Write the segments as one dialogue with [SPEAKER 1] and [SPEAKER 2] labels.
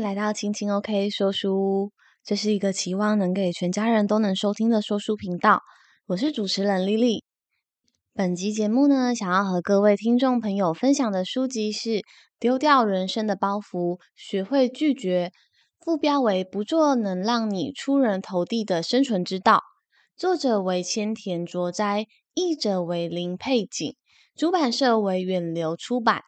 [SPEAKER 1] 来到青青 OK 说书屋，这是一个期望能给全家人都能收听的说书频道。我是主持人丽丽。本集节目呢，想要和各位听众朋友分享的书籍是《丢掉人生的包袱，学会拒绝》，副标为“不做能让你出人头地的生存之道”，作者为千田卓哉，译者为林佩景，出版社为远流出版。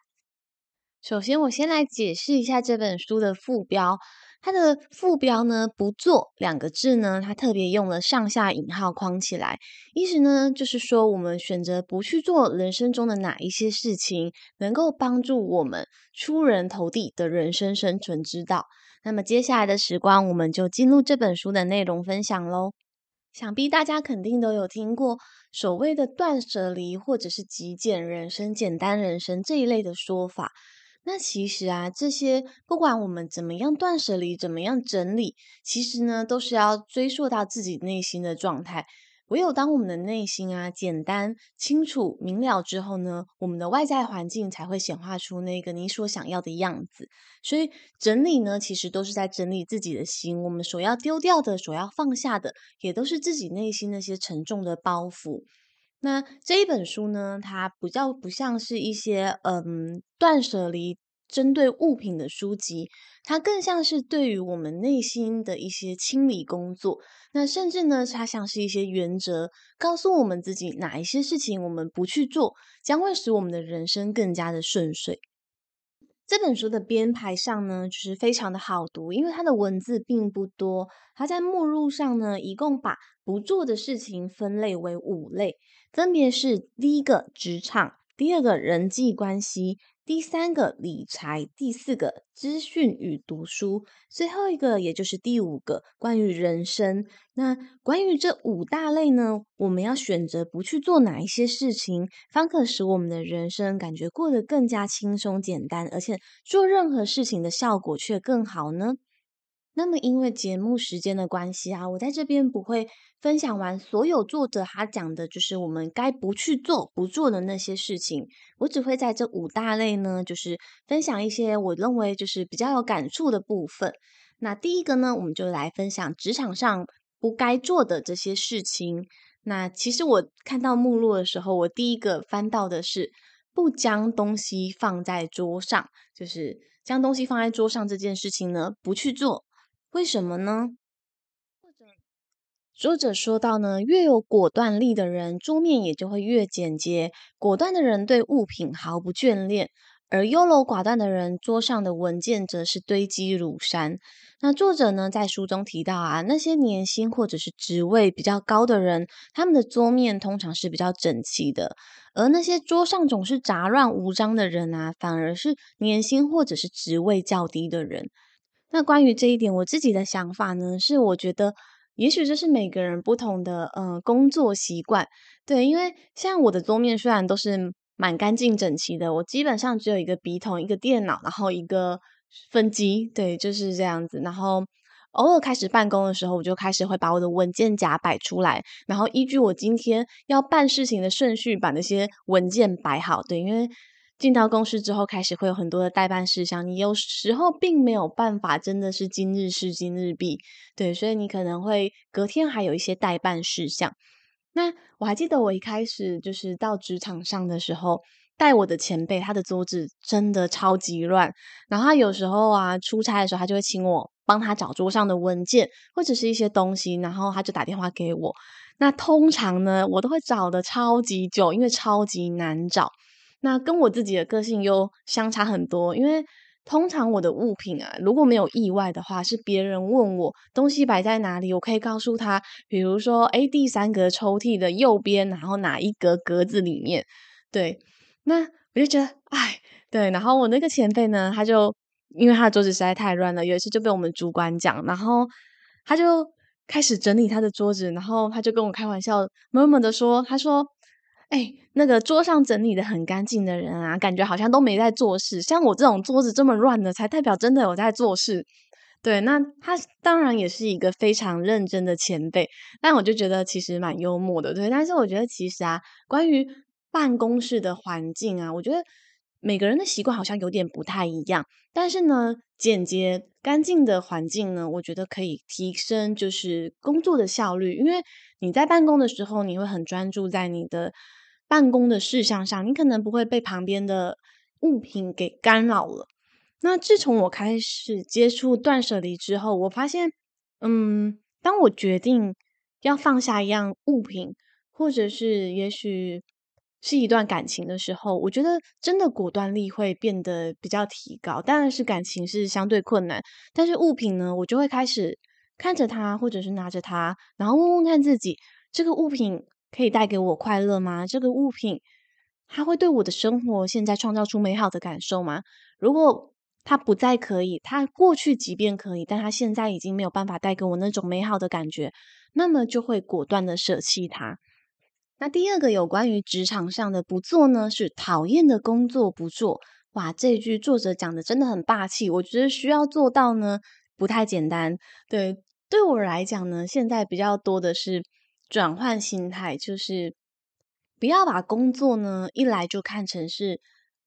[SPEAKER 1] 首先，我先来解释一下这本书的副标。它的副标呢，“不做”两个字呢，它特别用了上下引号框起来，意思呢，就是说我们选择不去做人生中的哪一些事情，能够帮助我们出人头地的人生生存之道。那么接下来的时光，我们就进入这本书的内容分享喽。想必大家肯定都有听过所谓的断舍离，或者是极简人生、简单人生这一类的说法。那其实啊，这些不管我们怎么样断舍离，怎么样整理，其实呢，都是要追溯到自己内心的状态。唯有当我们的内心啊简单、清楚、明了之后呢，我们的外在环境才会显化出那个你所想要的样子。所以整理呢，其实都是在整理自己的心。我们所要丢掉的、所要放下的，也都是自己内心那些沉重的包袱。那这一本书呢，它比较不像是一些嗯断舍离针对物品的书籍，它更像是对于我们内心的一些清理工作。那甚至呢，它像是一些原则，告诉我们自己哪一些事情我们不去做，将会使我们的人生更加的顺遂。这本书的编排上呢，就是非常的好读，因为它的文字并不多。它在目录上呢，一共把不做的事情分类为五类。分别是第一个职场，第二个人际关系，第三个理财，第四个资讯与读书，最后一个也就是第五个关于人生。那关于这五大类呢，我们要选择不去做哪一些事情，方可使我们的人生感觉过得更加轻松简单，而且做任何事情的效果却更好呢？那么，因为节目时间的关系啊，我在这边不会分享完所有作者他讲的，就是我们该不去做、不做的那些事情。我只会在这五大类呢，就是分享一些我认为就是比较有感触的部分。那第一个呢，我们就来分享职场上不该做的这些事情。那其实我看到目录的时候，我第一个翻到的是不将东西放在桌上，就是将东西放在桌上这件事情呢，不去做。为什么呢？作者说到呢，越有果断力的人，桌面也就会越简洁。果断的人对物品毫不眷恋，而优柔寡断的人，桌上的文件则是堆积如山。那作者呢，在书中提到啊，那些年薪或者是职位比较高的人，他们的桌面通常是比较整齐的，而那些桌上总是杂乱无章的人啊，反而是年薪或者是职位较低的人。那关于这一点，我自己的想法呢，是我觉得，也许这是每个人不同的呃工作习惯。对，因为像我的桌面虽然都是蛮干净整齐的，我基本上只有一个笔筒、一个电脑，然后一个分机，对，就是这样子。然后偶尔开始办公的时候，我就开始会把我的文件夹摆出来，然后依据我今天要办事情的顺序，把那些文件摆好。对，因为。进到公司之后，开始会有很多的待办事项，你有时候并没有办法，真的是今日事今日毕，对，所以你可能会隔天还有一些待办事项。那我还记得我一开始就是到职场上的时候，带我的前辈，他的桌子真的超级乱，然后他有时候啊出差的时候，他就会请我帮他找桌上的文件或者是一些东西，然后他就打电话给我。那通常呢，我都会找得超级久，因为超级难找。那跟我自己的个性又相差很多，因为通常我的物品啊，如果没有意外的话，是别人问我东西摆在哪里，我可以告诉他，比如说，诶，第三格抽屉的右边，然后哪一格格子里面，对，那我就觉得，哎，对，然后我那个前辈呢，他就因为他的桌子实在太乱了，有一次就被我们主管讲，然后他就开始整理他的桌子，然后他就跟我开玩笑，默默的说，他说。哎，那个桌上整理的很干净的人啊，感觉好像都没在做事。像我这种桌子这么乱的，才代表真的有在做事。对，那他当然也是一个非常认真的前辈，但我就觉得其实蛮幽默的。对，但是我觉得其实啊，关于办公室的环境啊，我觉得每个人的习惯好像有点不太一样，但是呢，简洁干净的环境呢，我觉得可以提升就是工作的效率。因为你在办公的时候，你会很专注在你的办公的事项上，你可能不会被旁边的物品给干扰了。那自从我开始接触断舍离之后，我发现，嗯，当我决定要放下一样物品，或者是也许。是一段感情的时候，我觉得真的果断力会变得比较提高。当然是感情是相对困难，但是物品呢，我就会开始看着它，或者是拿着它，然后问问看自己：这个物品可以带给我快乐吗？这个物品它会对我的生活现在创造出美好的感受吗？如果它不再可以，它过去即便可以，但它现在已经没有办法带给我那种美好的感觉，那么就会果断的舍弃它。那第二个有关于职场上的不做呢，是讨厌的工作不做。哇，这句作者讲的真的很霸气。我觉得需要做到呢，不太简单。对，对我来讲呢，现在比较多的是转换心态，就是不要把工作呢一来就看成是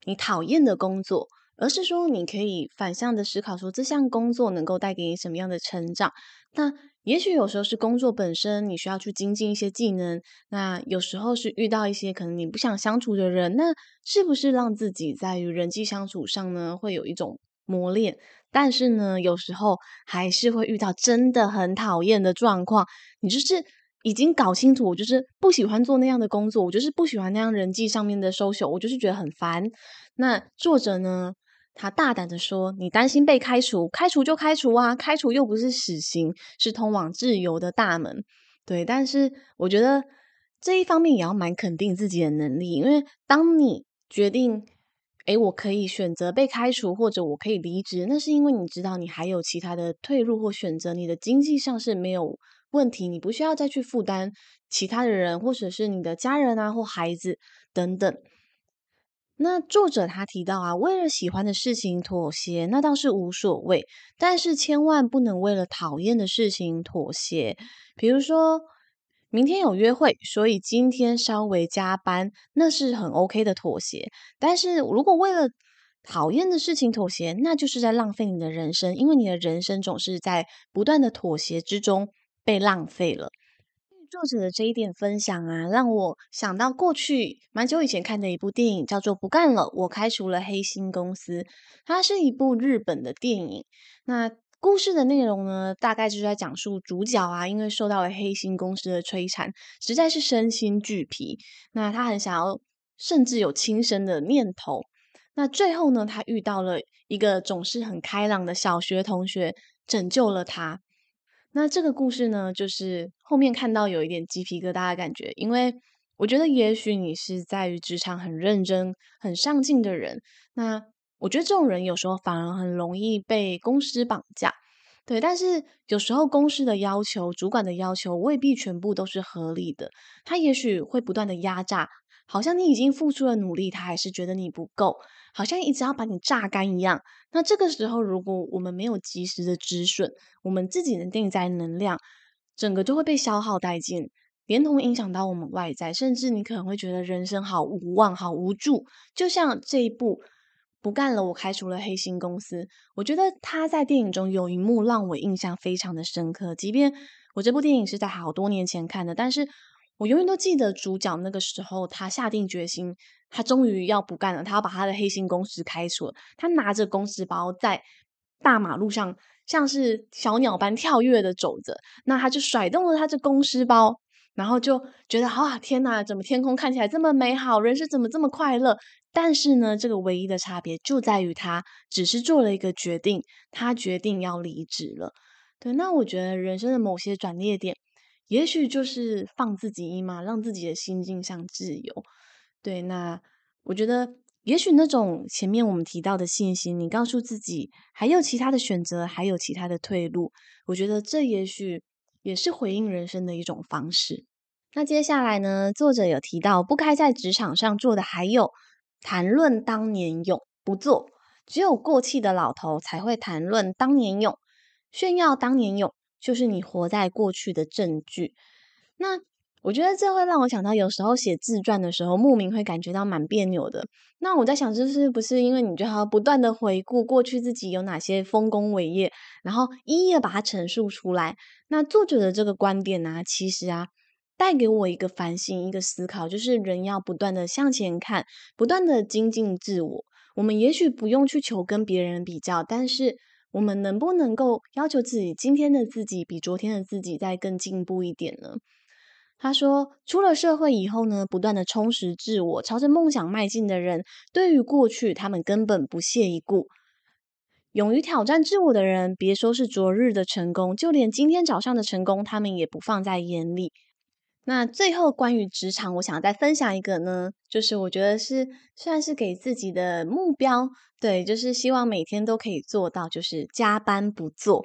[SPEAKER 1] 你讨厌的工作，而是说你可以反向的思考，说这项工作能够带给你什么样的成长。那也许有时候是工作本身，你需要去精进一些技能；那有时候是遇到一些可能你不想相处的人，那是不是让自己在与人际相处上呢，会有一种磨练？但是呢，有时候还是会遇到真的很讨厌的状况。你就是已经搞清楚，我就是不喜欢做那样的工作，我就是不喜欢那样人际上面的 social，我就是觉得很烦。那作者呢？他大胆的说：“你担心被开除，开除就开除啊！开除又不是死刑，是通往自由的大门。对，但是我觉得这一方面也要蛮肯定自己的能力，因为当你决定，诶，我可以选择被开除，或者我可以离职，那是因为你知道你还有其他的退路或选择，你的经济上是没有问题，你不需要再去负担其他的人，或者是你的家人啊或孩子等等。”那作者他提到啊，为了喜欢的事情妥协，那倒是无所谓，但是千万不能为了讨厌的事情妥协。比如说，明天有约会，所以今天稍微加班，那是很 OK 的妥协。但是如果为了讨厌的事情妥协，那就是在浪费你的人生，因为你的人生总是在不断的妥协之中被浪费了。作者的这一点分享啊，让我想到过去蛮久以前看的一部电影，叫做《不干了，我开除了黑心公司》。它是一部日本的电影。那故事的内容呢，大概就是在讲述主角啊，因为受到了黑心公司的摧残，实在是身心俱疲。那他很想要，甚至有轻生的念头。那最后呢，他遇到了一个总是很开朗的小学同学，拯救了他。那这个故事呢，就是后面看到有一点鸡皮疙瘩的感觉，因为我觉得也许你是在于职场很认真、很上进的人，那我觉得这种人有时候反而很容易被公司绑架，对。但是有时候公司的要求、主管的要求未必全部都是合理的，他也许会不断的压榨。好像你已经付出了努力，他还是觉得你不够，好像一直要把你榨干一样。那这个时候，如果我们没有及时的止损，我们自己的内在能量，整个就会被消耗殆尽，连同影响到我们外在，甚至你可能会觉得人生好无望、好无助。就像这一部不干了，我开除了黑心公司。我觉得他在电影中有一幕让我印象非常的深刻，即便我这部电影是在好多年前看的，但是。我永远都记得主角那个时候，他下定决心，他终于要不干了，他要把他的黑心公司开除了。他拿着公司包在大马路上，像是小鸟般跳跃的走着。那他就甩动了他这公司包，然后就觉得啊，天哪，怎么天空看起来这么美好，人生怎么这么快乐？但是呢，这个唯一的差别就在于他只是做了一个决定，他决定要离职了。对，那我觉得人生的某些转捩点。也许就是放自己一马，让自己的心境上自由。对，那我觉得，也许那种前面我们提到的信心，你告诉自己还有其他的选择，还有其他的退路。我觉得这也许也是回应人生的一种方式。那接下来呢，作者有提到，不该在职场上做的还有谈论当年勇，不做，只有过气的老头才会谈论当年勇，炫耀当年勇。就是你活在过去的证据。那我觉得这会让我想到，有时候写自传的时候，莫名会感觉到蛮别扭的。那我在想，就是不是因为你就要不断的回顾过去自己有哪些丰功伟业，然后一一的把它陈述出来？那作者的这个观点呢、啊，其实啊，带给我一个反省，一个思考，就是人要不断的向前看，不断的精进自我。我们也许不用去求跟别人比较，但是我们能不能够要求自己今天的自己比昨天的自己再更进步一点呢？他说：“出了社会以后呢，不断的充实自我，朝着梦想迈进的人，对于过去他们根本不屑一顾。勇于挑战自我的人，别说是昨日的成功，就连今天早上的成功，他们也不放在眼里。”那最后关于职场，我想再分享一个呢，就是我觉得是算是给自己的目标，对，就是希望每天都可以做到，就是加班不做。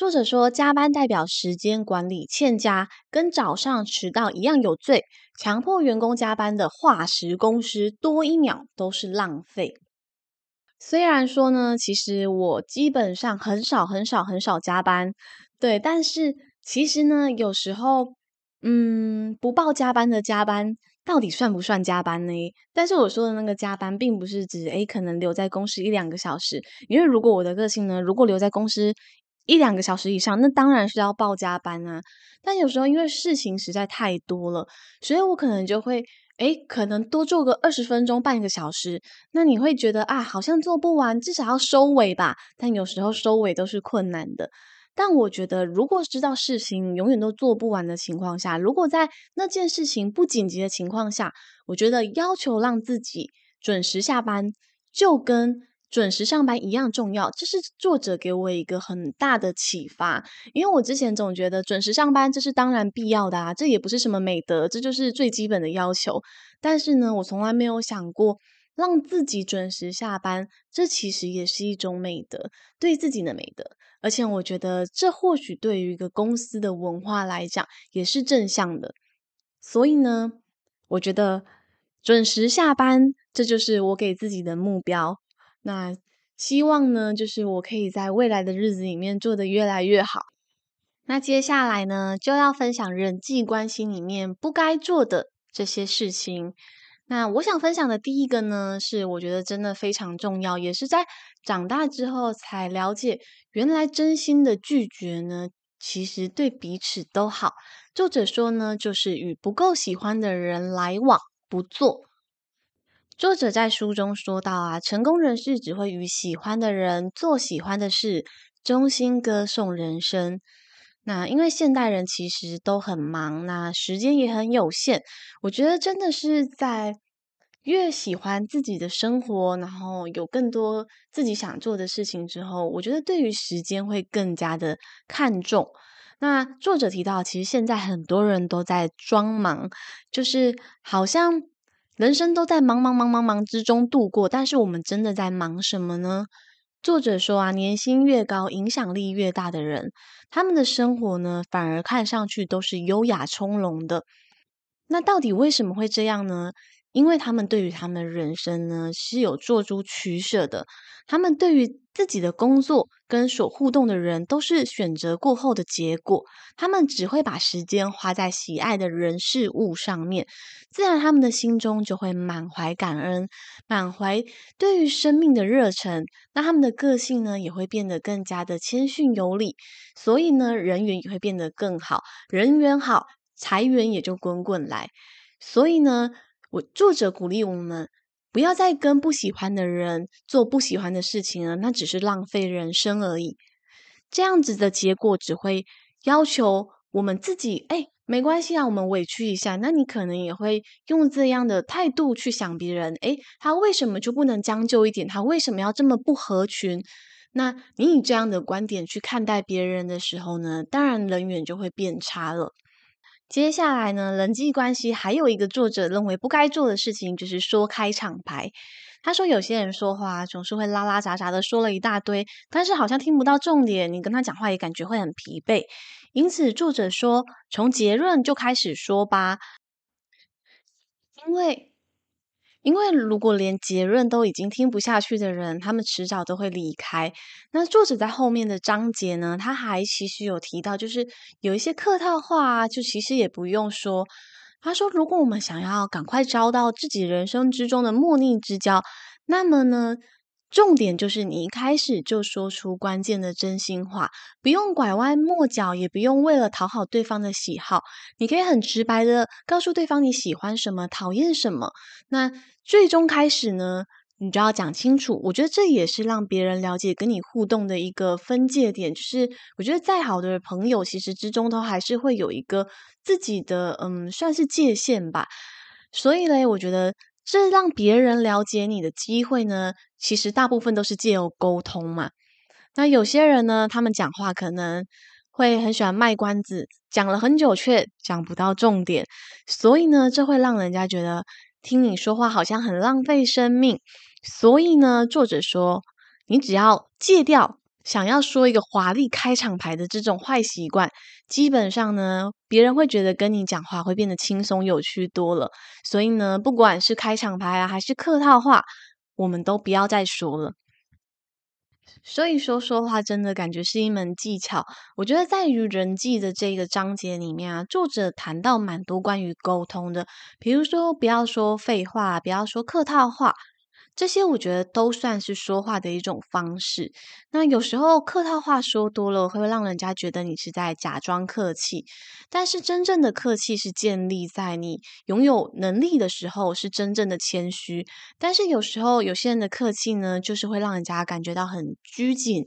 [SPEAKER 1] 作者说，加班代表时间管理欠佳，跟早上迟到一样有罪。强迫员工加班的化石公司，多一秒都是浪费。虽然说呢，其实我基本上很少、很少、很少加班，对，但是其实呢，有时候，嗯，不报加班的加班，到底算不算加班呢？但是我说的那个加班，并不是指诶，可能留在公司一两个小时，因为如果我的个性呢，如果留在公司。一两个小时以上，那当然是要报加班啊。但有时候因为事情实在太多了，所以我可能就会，诶，可能多做个二十分钟、半个小时。那你会觉得啊，好像做不完，至少要收尾吧。但有时候收尾都是困难的。但我觉得，如果知道事情永远都做不完的情况下，如果在那件事情不紧急的情况下，我觉得要求让自己准时下班，就跟。准时上班一样重要，这是作者给我一个很大的启发。因为我之前总觉得准时上班这是当然必要的啊，这也不是什么美德，这就是最基本的要求。但是呢，我从来没有想过让自己准时下班，这其实也是一种美德，对自己的美德。而且我觉得这或许对于一个公司的文化来讲也是正向的。所以呢，我觉得准时下班，这就是我给自己的目标。那希望呢，就是我可以在未来的日子里面做得越来越好。那接下来呢，就要分享人际关系里面不该做的这些事情。那我想分享的第一个呢，是我觉得真的非常重要，也是在长大之后才了解，原来真心的拒绝呢，其实对彼此都好。作者说呢，就是与不够喜欢的人来往不做。作者在书中说到啊，成功人士只会与喜欢的人做喜欢的事，衷心歌颂人生。那因为现代人其实都很忙，那时间也很有限。我觉得真的是在越喜欢自己的生活，然后有更多自己想做的事情之后，我觉得对于时间会更加的看重。那作者提到，其实现在很多人都在装忙，就是好像。人生都在忙忙忙忙忙之中度过，但是我们真的在忙什么呢？作者说啊，年薪越高、影响力越大的人，他们的生活呢，反而看上去都是优雅从容的。那到底为什么会这样呢？因为他们对于他们的人生呢，是有做出取舍的。他们对于自己的工作跟所互动的人，都是选择过后的结果。他们只会把时间花在喜爱的人事物上面，自然他们的心中就会满怀感恩，满怀对于生命的热忱。那他们的个性呢，也会变得更加的谦逊有礼。所以呢，人缘也会变得更好，人缘好，财源也就滚滚来。所以呢。我作者鼓励我们不要再跟不喜欢的人做不喜欢的事情了，那只是浪费人生而已。这样子的结果只会要求我们自己，哎，没关系啊，我们委屈一下。那你可能也会用这样的态度去想别人，哎，他为什么就不能将就一点？他为什么要这么不合群？那你以这样的观点去看待别人的时候呢，当然人缘就会变差了。接下来呢，人际关系还有一个作者认为不该做的事情，就是说开场白。他说，有些人说话总是会拉拉杂杂的说了一大堆，但是好像听不到重点，你跟他讲话也感觉会很疲惫。因此，作者说，从结论就开始说吧，因为因为如果连结论都已经听不下去的人，他们迟早都会离开。那作者在后面的章节呢，他还其实有提到，就是有一些客套话啊，就其实也不用说。他说，如果我们想要赶快招到自己人生之中的莫逆之交，那么呢，重点就是你一开始就说出关键的真心话，不用拐弯抹角，也不用为了讨好对方的喜好，你可以很直白的告诉对方你喜欢什么，讨厌什么。那最终开始呢，你就要讲清楚。我觉得这也是让别人了解跟你互动的一个分界点。就是我觉得再好的朋友，其实之中都还是会有一个自己的，嗯，算是界限吧。所以嘞，我觉得这让别人了解你的机会呢，其实大部分都是借由沟通嘛。那有些人呢，他们讲话可能会很喜欢卖关子，讲了很久却讲不到重点，所以呢，这会让人家觉得。听你说话好像很浪费生命，所以呢，作者说，你只要戒掉想要说一个华丽开场白的这种坏习惯，基本上呢，别人会觉得跟你讲话会变得轻松有趣多了。所以呢，不管是开场白啊，还是客套话，我们都不要再说了。所以说，说话真的感觉是一门技巧。我觉得在于人际的这个章节里面啊，作者谈到蛮多关于沟通的，比如说不要说废话，不要说客套话。这些我觉得都算是说话的一种方式。那有时候客套话说多了，会让人家觉得你是在假装客气。但是真正的客气是建立在你拥有能力的时候，是真正的谦虚。但是有时候有些人的客气呢，就是会让人家感觉到很拘谨。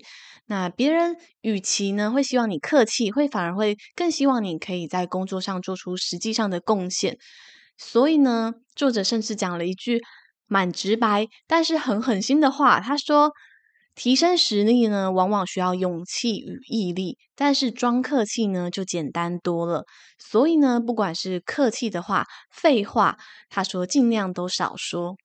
[SPEAKER 1] 那别人与其呢会希望你客气，会反而会更希望你可以在工作上做出实际上的贡献。所以呢，作者甚至讲了一句。蛮直白，但是很狠心的话。他说：“提升实力呢，往往需要勇气与毅力，但是装客气呢，就简单多了。所以呢，不管是客气的话、废话，他说尽量都少说。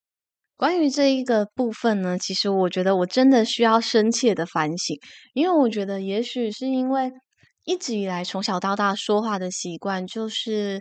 [SPEAKER 1] 关于这一个部分呢，其实我觉得我真的需要深切的反省，因为我觉得也许是因为一直以来从小到大说话的习惯就是。”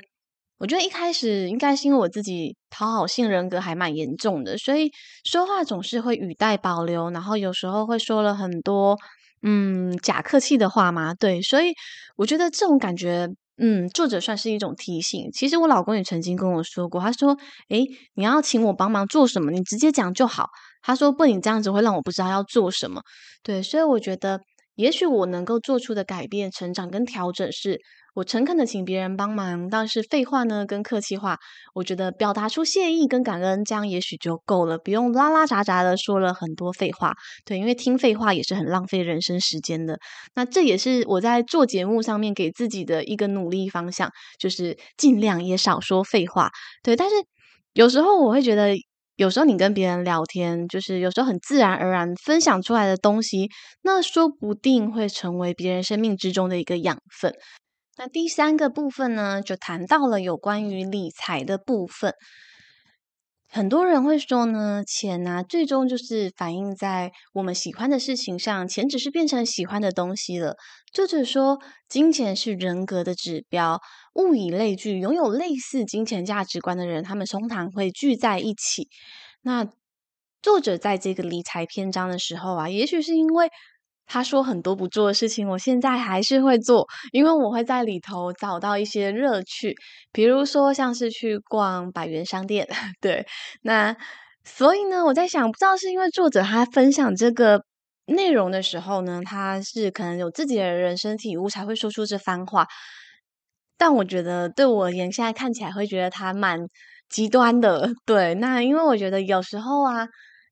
[SPEAKER 1] 我觉得一开始应该是因为我自己讨好性人格还蛮严重的，所以说话总是会语带保留，然后有时候会说了很多嗯假客气的话嘛。对，所以我觉得这种感觉，嗯，作者算是一种提醒。其实我老公也曾经跟我说过，他说：“诶，你要请我帮忙做什么，你直接讲就好。”他说：“不，你这样子会让我不知道要做什么。”对，所以我觉得也许我能够做出的改变、成长跟调整是。我诚恳的请别人帮忙，但是废话呢跟客气话，我觉得表达出谢意跟感恩，这样也许就够了，不用拉拉杂杂的说了很多废话。对，因为听废话也是很浪费人生时间的。那这也是我在做节目上面给自己的一个努力方向，就是尽量也少说废话。对，但是有时候我会觉得，有时候你跟别人聊天，就是有时候很自然而然分享出来的东西，那说不定会成为别人生命之中的一个养分。那第三个部分呢，就谈到了有关于理财的部分。很多人会说呢，钱呢，最终就是反映在我们喜欢的事情上，钱只是变成喜欢的东西了。作者说，金钱是人格的指标，物以类聚，拥有类似金钱价值观的人，他们通常会聚在一起。那作者在这个理财篇章的时候啊，也许是因为。他说很多不做的事情，我现在还是会做，因为我会在里头找到一些乐趣，比如说像是去逛百元商店，对，那所以呢，我在想，不知道是因为作者他分享这个内容的时候呢，他是可能有自己的人生体悟才会说出这番话，但我觉得对我而言，现在看起来会觉得它蛮极端的，对，那因为我觉得有时候啊。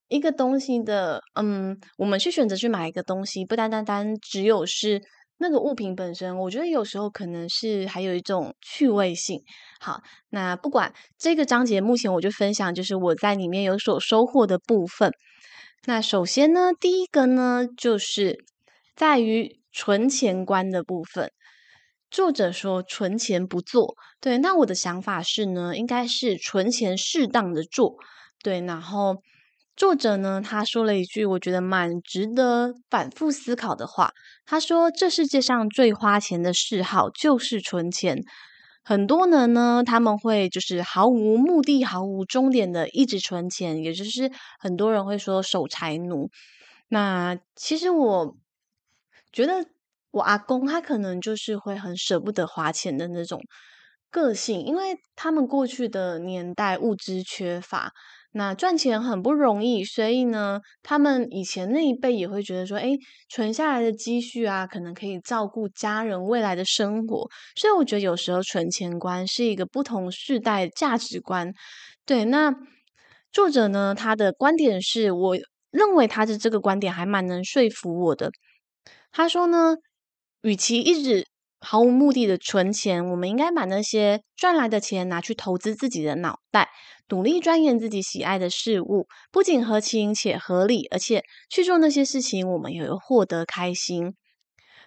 [SPEAKER 1] 一个东西的，嗯，我们去选择去买一个东西，不单单单只有是那个物品本身，我觉得有时候可能是还有一种趣味性。好，那不管这个章节，目前我就分享就是我在里面有所收获的部分。那首先呢，第一个呢，就是在于存钱观的部分。作者说存钱不做，对，那我的想法是呢，应该是存钱适当的做，对，然后。作者呢，他说了一句我觉得蛮值得反复思考的话。他说：“这世界上最花钱的嗜好就是存钱。很多人呢，他们会就是毫无目的、毫无终点的一直存钱，也就是很多人会说守财奴。那其实我觉得我阿公他可能就是会很舍不得花钱的那种个性，因为他们过去的年代物资缺乏。那赚钱很不容易，所以呢，他们以前那一辈也会觉得说，诶，存下来的积蓄啊，可能可以照顾家人未来的生活。所以我觉得有时候存钱观是一个不同世代价值观。对，那作者呢，他的观点是我认为他的这个观点还蛮能说服我的。他说呢，与其一直毫无目的的存钱，我们应该把那些赚来的钱拿去投资自己的脑袋。努力钻研自己喜爱的事物，不仅合情且合理，而且去做那些事情，我们也会获得开心。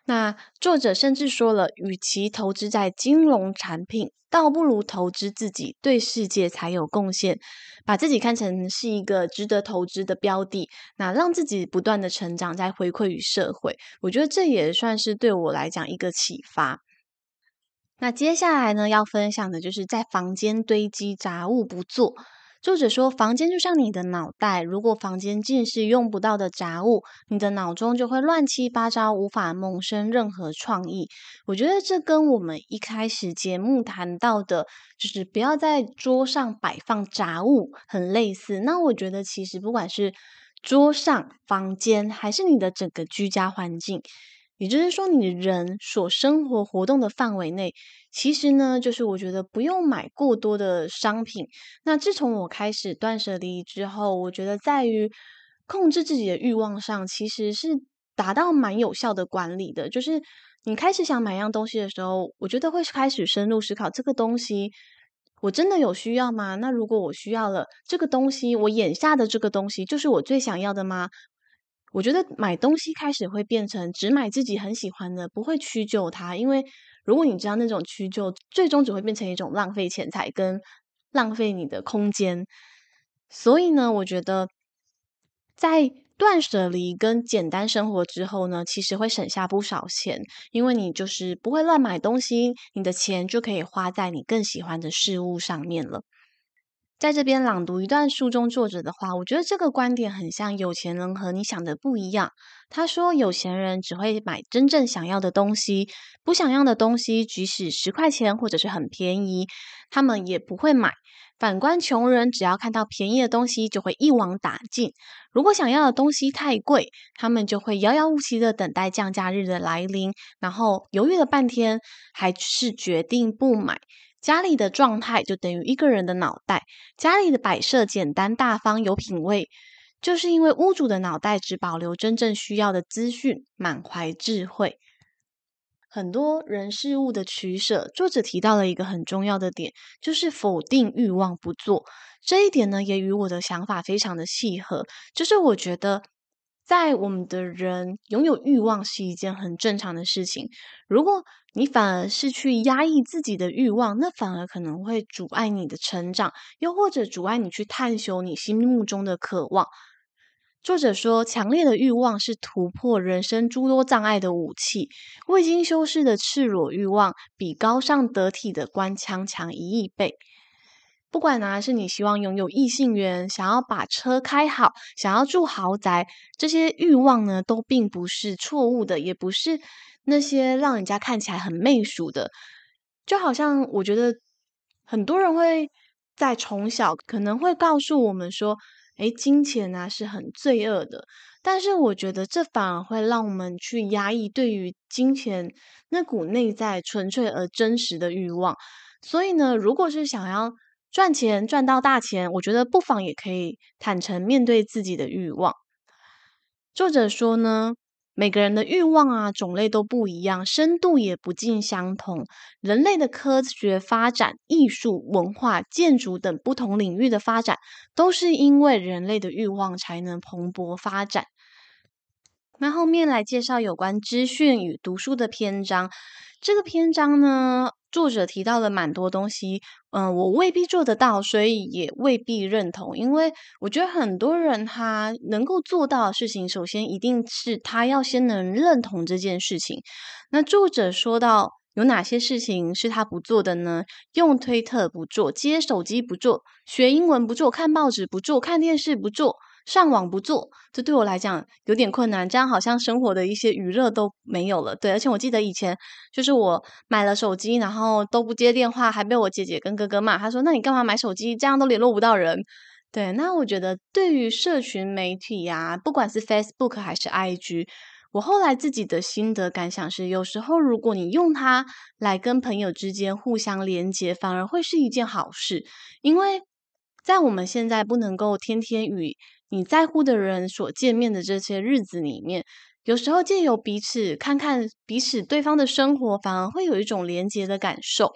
[SPEAKER 1] 那作者甚至说了，与其投资在金融产品，倒不如投资自己，对世界才有贡献。把自己看成是一个值得投资的标的，那让自己不断的成长，再回馈于社会。我觉得这也算是对我来讲一个启发。那接下来呢，要分享的就是在房间堆积杂物不做。作者说，房间就像你的脑袋，如果房间尽是用不到的杂物，你的脑中就会乱七八糟，无法萌生任何创意。我觉得这跟我们一开始节目谈到的，就是不要在桌上摆放杂物很类似。那我觉得其实不管是桌上、房间，还是你的整个居家环境。也就是说，你人所生活活动的范围内，其实呢，就是我觉得不用买过多的商品。那自从我开始断舍离之后，我觉得在于控制自己的欲望上，其实是达到蛮有效的管理的。就是你开始想买一样东西的时候，我觉得会开始深入思考这个东西，我真的有需要吗？那如果我需要了这个东西，我眼下的这个东西就是我最想要的吗？我觉得买东西开始会变成只买自己很喜欢的，不会屈就它。因为如果你知道那种屈就，最终只会变成一种浪费钱财跟浪费你的空间。所以呢，我觉得在断舍离跟简单生活之后呢，其实会省下不少钱，因为你就是不会乱买东西，你的钱就可以花在你更喜欢的事物上面了。在这边朗读一段书中作者的话，我觉得这个观点很像有钱人和你想的不一样。他说，有钱人只会买真正想要的东西，不想要的东西，即使十块钱或者是很便宜，他们也不会买。反观穷人，只要看到便宜的东西，就会一网打尽。如果想要的东西太贵，他们就会遥遥无期的等待降价日的来临，然后犹豫了半天，还是决定不买。家里的状态就等于一个人的脑袋，家里的摆设简单大方有品味，就是因为屋主的脑袋只保留真正需要的资讯，满怀智慧。很多人事物的取舍，作者提到了一个很重要的点，就是否定欲望不做。这一点呢，也与我的想法非常的契合，就是我觉得。在我们的人拥有欲望是一件很正常的事情。如果你反而是去压抑自己的欲望，那反而可能会阻碍你的成长，又或者阻碍你去探索你心目中的渴望。作者说，强烈的欲望是突破人生诸多障碍的武器。未经修饰的赤裸欲望，比高尚得体的官腔强一亿倍。不管呢，是你希望拥有异性缘，想要把车开好，想要住豪宅，这些欲望呢，都并不是错误的，也不是那些让人家看起来很媚俗的。就好像我觉得很多人会在从小可能会告诉我们说，诶，金钱呢是很罪恶的。但是我觉得这反而会让我们去压抑对于金钱那股内在纯粹而真实的欲望。所以呢，如果是想要赚钱赚到大钱，我觉得不妨也可以坦诚面对自己的欲望。作者说呢，每个人的欲望啊种类都不一样，深度也不尽相同。人类的科学发展、艺术、文化、建筑等不同领域的发展，都是因为人类的欲望才能蓬勃发展。那后面来介绍有关资讯与读书的篇章。这个篇章呢，作者提到了蛮多东西，嗯、我未必做得到，所以也未必认同。因为我觉得很多人他能够做到的事情，首先一定是他要先能认同这件事情。那作者说到有哪些事情是他不做的呢？用推特不做，接手机不做，学英文不做，看报纸不做，看电视不做。上网不做，这对我来讲有点困难。这样好像生活的一些娱乐都没有了。对，而且我记得以前就是我买了手机，然后都不接电话，还被我姐姐跟哥哥骂。他说：“那你干嘛买手机？这样都联络不到人。”对，那我觉得对于社群媒体呀，不管是 Facebook 还是 IG，我后来自己的心得感想是，有时候如果你用它来跟朋友之间互相连接，反而会是一件好事，因为在我们现在不能够天天与你在乎的人所见面的这些日子里面，有时候借由彼此看看彼此对方的生活，反而会有一种连结的感受。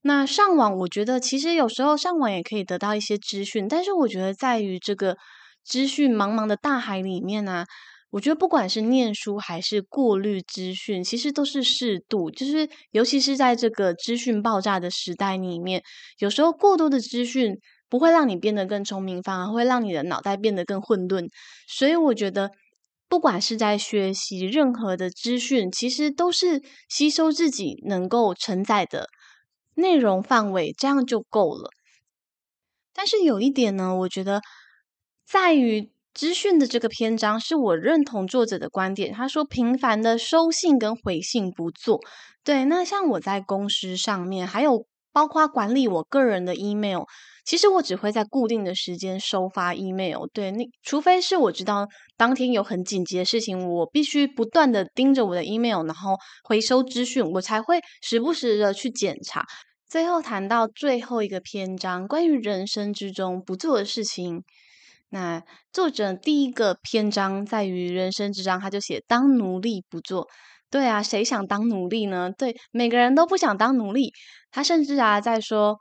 [SPEAKER 1] 那上网，我觉得其实有时候上网也可以得到一些资讯，但是我觉得在于这个资讯茫茫的大海里面呢、啊，我觉得不管是念书还是过滤资讯，其实都是适度。就是尤其是在这个资讯爆炸的时代里面，有时候过多的资讯。不会让你变得更聪明，反而会让你的脑袋变得更混沌。所以我觉得，不管是在学习任何的资讯，其实都是吸收自己能够承载的内容范围，这样就够了。但是有一点呢，我觉得在于资讯的这个篇章，是我认同作者的观点。他说，频繁的收信跟回信不做。对，那像我在公司上面，还有包括管理我个人的 email。其实我只会在固定的时间收发 email，对，那除非是我知道当天有很紧急的事情，我必须不断的盯着我的 email，然后回收资讯，我才会时不时的去检查。最后谈到最后一个篇章，关于人生之中不做的事情，那作者第一个篇章在于人生之章，他就写当奴隶不做。对啊，谁想当奴隶呢？对，每个人都不想当奴隶。他甚至啊在说。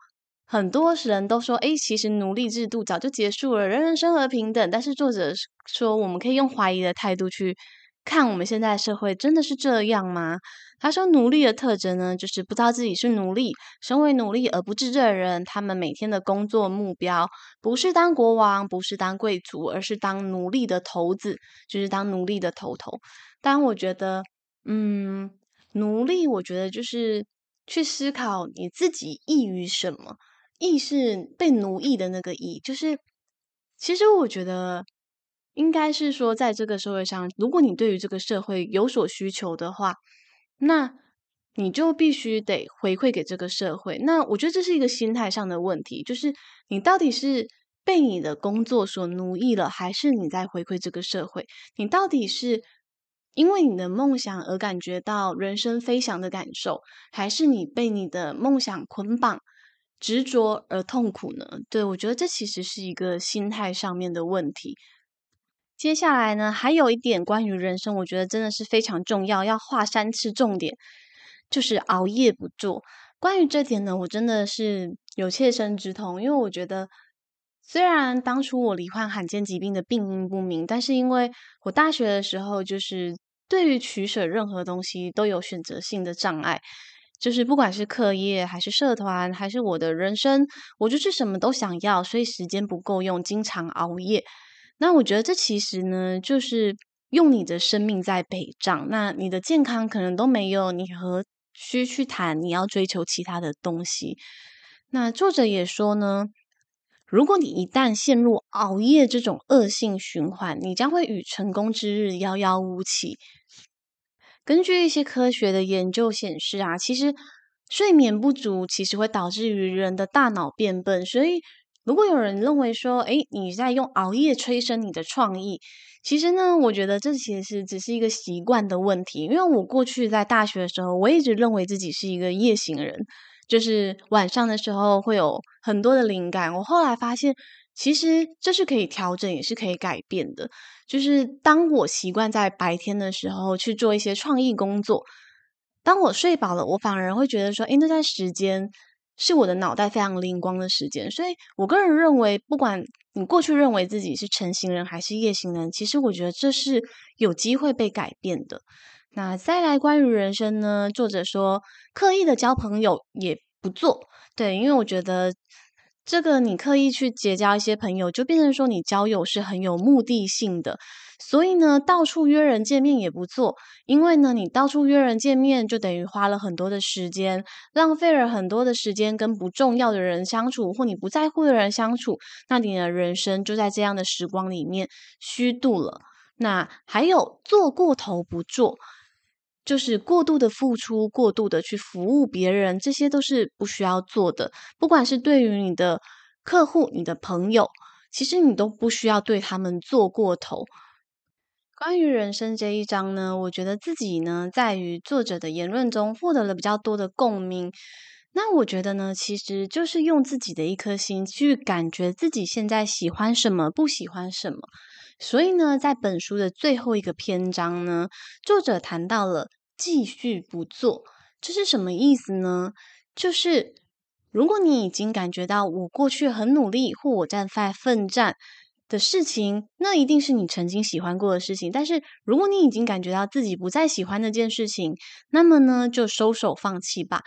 [SPEAKER 1] 很多人都说，诶，其实奴隶制度早就结束了，人人生而平等。但是作者说，我们可以用怀疑的态度去看我们现在社会，真的是这样吗？他说，奴隶的特征呢，就是不知道自己是奴隶，身为奴隶而不自知的人，他们每天的工作目标不是当国王，不是当贵族，而是当奴隶的头子，就是当奴隶的头头。但我觉得，嗯，奴隶，我觉得就是去思考你自己异于什么。役是被奴役的那个役，就是其实我觉得应该是说，在这个社会上，如果你对于这个社会有所需求的话，那你就必须得回馈给这个社会。那我觉得这是一个心态上的问题，就是你到底是被你的工作所奴役了，还是你在回馈这个社会？你到底是因为你的梦想而感觉到人生飞翔的感受，还是你被你的梦想捆绑？执着而痛苦呢？对，我觉得这其实是一个心态上面的问题。接下来呢，还有一点关于人生，我觉得真的是非常重要，要画三次重点，就是熬夜不做。关于这点呢，我真的是有切身之痛，因为我觉得，虽然当初我罹患罕见疾病的病因不明，但是因为我大学的时候，就是对于取舍任何东西都有选择性的障碍。就是不管是课业还是社团还是我的人生，我就是什么都想要，所以时间不够用，经常熬夜。那我觉得这其实呢，就是用你的生命在陪葬。那你的健康可能都没有，你何须去谈你要追求其他的东西？那作者也说呢，如果你一旦陷入熬夜这种恶性循环，你将会与成功之日遥遥无期。根据一些科学的研究显示啊，其实睡眠不足其实会导致于人的大脑变笨。所以，如果有人认为说，诶，你在用熬夜催生你的创意，其实呢，我觉得这其实只是一个习惯的问题。因为我过去在大学的时候，我一直认为自己是一个夜行人，就是晚上的时候会有很多的灵感。我后来发现。其实这是可以调整，也是可以改变的。就是当我习惯在白天的时候去做一些创意工作，当我睡饱了，我反而会觉得说，诶，那段时间是我的脑袋非常灵光的时间。所以我个人认为，不管你过去认为自己是晨型人还是夜行人，其实我觉得这是有机会被改变的。那再来关于人生呢？作者说，刻意的交朋友也不做，对，因为我觉得。这个你刻意去结交一些朋友，就变成说你交友是很有目的性的，所以呢，到处约人见面也不错，因为呢，你到处约人见面，就等于花了很多的时间，浪费了很多的时间跟不重要的人相处，或你不在乎的人相处，那你的人生就在这样的时光里面虚度了。那还有做过头不做。就是过度的付出，过度的去服务别人，这些都是不需要做的。不管是对于你的客户、你的朋友，其实你都不需要对他们做过头。关于人生这一章呢，我觉得自己呢，在于作者的言论中获得了比较多的共鸣。那我觉得呢，其实就是用自己的一颗心去感觉自己现在喜欢什么，不喜欢什么。所以呢，在本书的最后一个篇章呢，作者谈到了继续不做，这是什么意思呢？就是如果你已经感觉到我过去很努力，或我正在奋战的事情，那一定是你曾经喜欢过的事情。但是如果你已经感觉到自己不再喜欢那件事情，那么呢，就收手放弃吧。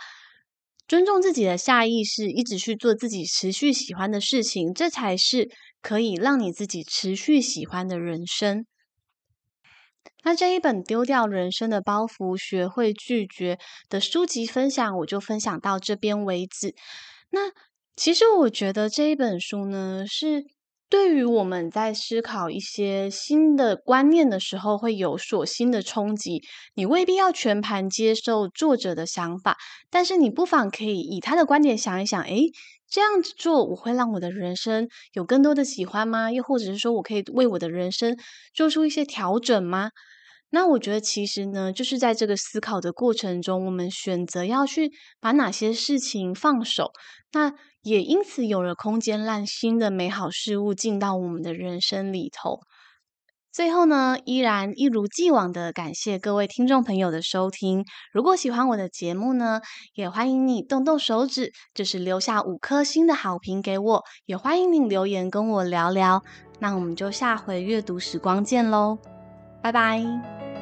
[SPEAKER 1] 尊重自己的下意识，一直去做自己持续喜欢的事情，这才是可以让你自己持续喜欢的人生。那这一本丢掉人生的包袱，学会拒绝的书籍分享，我就分享到这边为止。那其实我觉得这一本书呢，是。对于我们在思考一些新的观念的时候，会有所新的冲击。你未必要全盘接受作者的想法，但是你不妨可以以他的观点想一想：诶，这样子做，我会让我的人生有更多的喜欢吗？又或者是说我可以为我的人生做出一些调整吗？那我觉得，其实呢，就是在这个思考的过程中，我们选择要去把哪些事情放手，那也因此有了空间，让新的美好事物进到我们的人生里头。最后呢，依然一如既往的感谢各位听众朋友的收听。如果喜欢我的节目呢，也欢迎你动动手指，就是留下五颗星的好评给我，也欢迎你留言跟我聊聊。那我们就下回阅读时光见喽，拜拜。